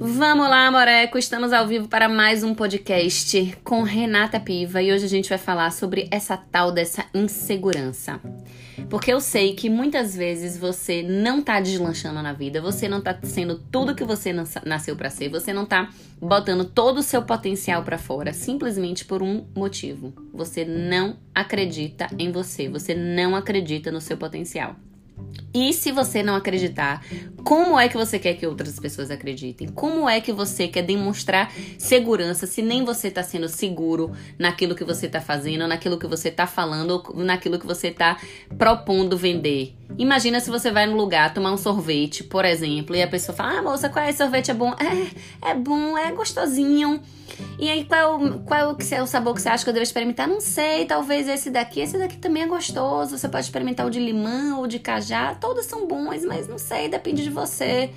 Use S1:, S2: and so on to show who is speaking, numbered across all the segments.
S1: Vamos lá, Moreco, estamos ao vivo para mais um podcast com Renata Piva e hoje a gente vai falar sobre essa tal dessa insegurança. Porque eu sei que muitas vezes você não tá deslanchando na vida, você não tá sendo tudo que você nasceu para ser, você não tá botando todo o seu potencial para fora, simplesmente por um motivo. Você não acredita em você, você não acredita no seu potencial. E se você não acreditar, como é que você quer que outras pessoas acreditem? Como é que você quer demonstrar segurança se nem você está sendo seguro naquilo que você está fazendo, naquilo que você está falando, naquilo que você está propondo vender? Imagina se você vai no lugar tomar um sorvete, por exemplo, e a pessoa fala: Ah, moça, qual é esse sorvete? É bom? É, é bom, é gostosinho. E aí, qual, qual é o sabor que você acha que eu devo experimentar? Não sei, talvez esse daqui. Esse daqui também é gostoso. Você pode experimentar o de limão ou de cajá. Todos são bons, mas não sei, depende de você.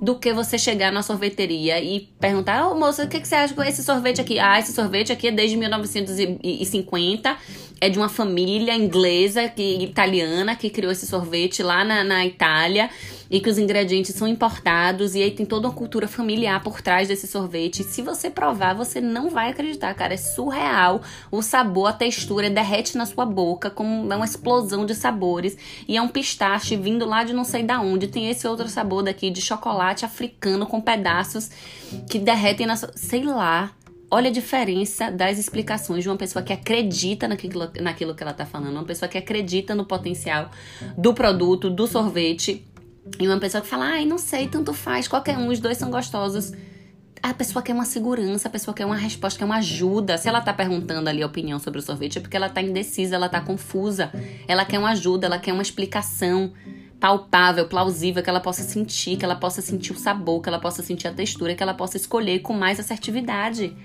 S1: Do que você chegar na sorveteria e perguntar: Ô oh, moça, o que, que você acha com esse sorvete aqui? Ah, esse sorvete aqui é desde 1950 é de uma família inglesa, que, italiana, que criou esse sorvete lá na, na Itália e que os ingredientes são importados e aí tem toda uma cultura familiar por trás desse sorvete. Se você provar, você não vai acreditar, cara. É surreal. O sabor, a textura derrete na sua boca, como é uma explosão de sabores. E é um pistache vindo lá de não sei da onde. Tem esse outro sabor daqui de chocolate africano com pedaços que derretem na sua. Sei lá. Olha a diferença das explicações de uma pessoa que acredita naquilo, naquilo que ela está falando, uma pessoa que acredita no potencial do produto, do sorvete, e uma pessoa que fala, ai, não sei, tanto faz, qualquer um, os dois são gostosos. A pessoa quer uma segurança, a pessoa quer uma resposta, quer uma ajuda. Se ela tá perguntando ali a opinião sobre o sorvete, é porque ela tá indecisa, ela tá confusa. Ela quer uma ajuda, ela quer uma explicação palpável, plausível, que ela possa sentir, que ela possa sentir o sabor, que ela possa sentir a textura, que ela possa escolher com mais assertividade.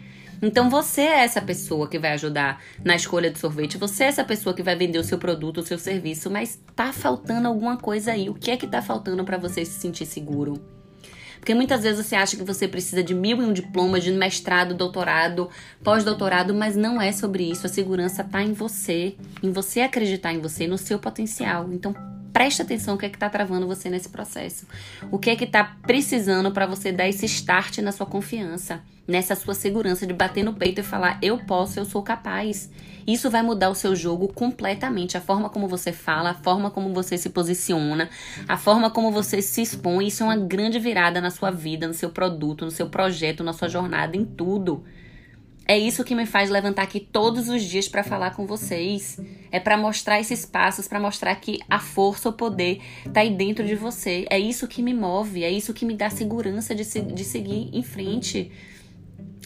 S1: Então você é essa pessoa que vai ajudar na escolha do sorvete, você é essa pessoa que vai vender o seu produto, o seu serviço, mas tá faltando alguma coisa aí. O que é que tá faltando para você se sentir seguro? Porque muitas vezes você acha que você precisa de mil e um diplomas, de mestrado, doutorado, pós-doutorado, mas não é sobre isso. A segurança tá em você, em você acreditar em você, no seu potencial. Então preste atenção o que é que está travando você nesse processo. O que é que está precisando para você dar esse start na sua confiança, nessa sua segurança de bater no peito e falar eu posso, eu sou capaz. Isso vai mudar o seu jogo completamente, a forma como você fala, a forma como você se posiciona, a forma como você se expõe. Isso é uma grande virada na sua vida, no seu produto, no seu projeto, na sua jornada, em tudo. É isso que me faz levantar aqui todos os dias para falar com vocês. É para mostrar esses passos, para mostrar que a força, o poder tá aí dentro de você. É isso que me move, é isso que me dá segurança de, se, de seguir em frente.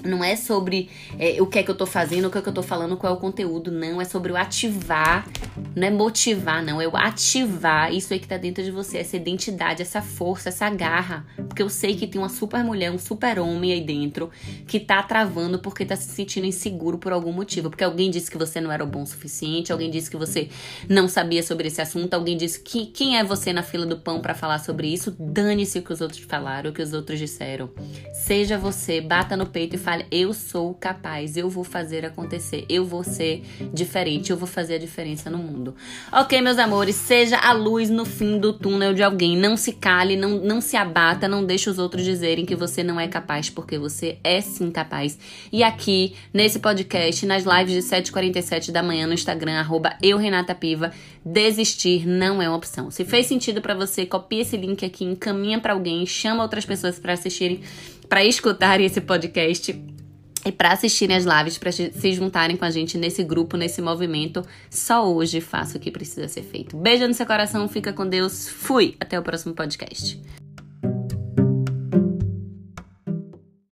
S1: Não é sobre é, o que é que eu tô fazendo, o que é que eu tô falando, qual é o conteúdo, não. É sobre o ativar, não é motivar, não. É o ativar isso aí que tá dentro de você, essa identidade, essa força, essa garra. Porque eu sei que tem uma super mulher, um super homem aí dentro que tá travando porque tá se sentindo inseguro por algum motivo. Porque alguém disse que você não era bom o suficiente, alguém disse que você não sabia sobre esse assunto, alguém disse que quem é você na fila do pão para falar sobre isso. Dane-se o que os outros falaram, o que os outros disseram. Seja você, bata no peito e fale: Eu sou capaz, eu vou fazer acontecer, eu vou ser diferente, eu vou fazer a diferença no mundo. Ok, meus amores, seja a luz no fim do túnel de alguém. Não se cale, não, não se abata, não deixe os outros dizerem que você não é capaz, porque você é sim capaz. E aqui, nesse podcast, nas lives de 7h47 da manhã no Instagram, arroba eu, Renata Piva, desistir não é uma opção. Se fez sentido para você, copia esse link aqui, encaminha para alguém, chama outras pessoas para assistirem para escutarem esse podcast e para assistirem as lives, para se juntarem com a gente nesse grupo, nesse movimento. Só hoje faço o que precisa ser feito. Beijo no seu coração, fica com Deus. Fui! Até o próximo podcast.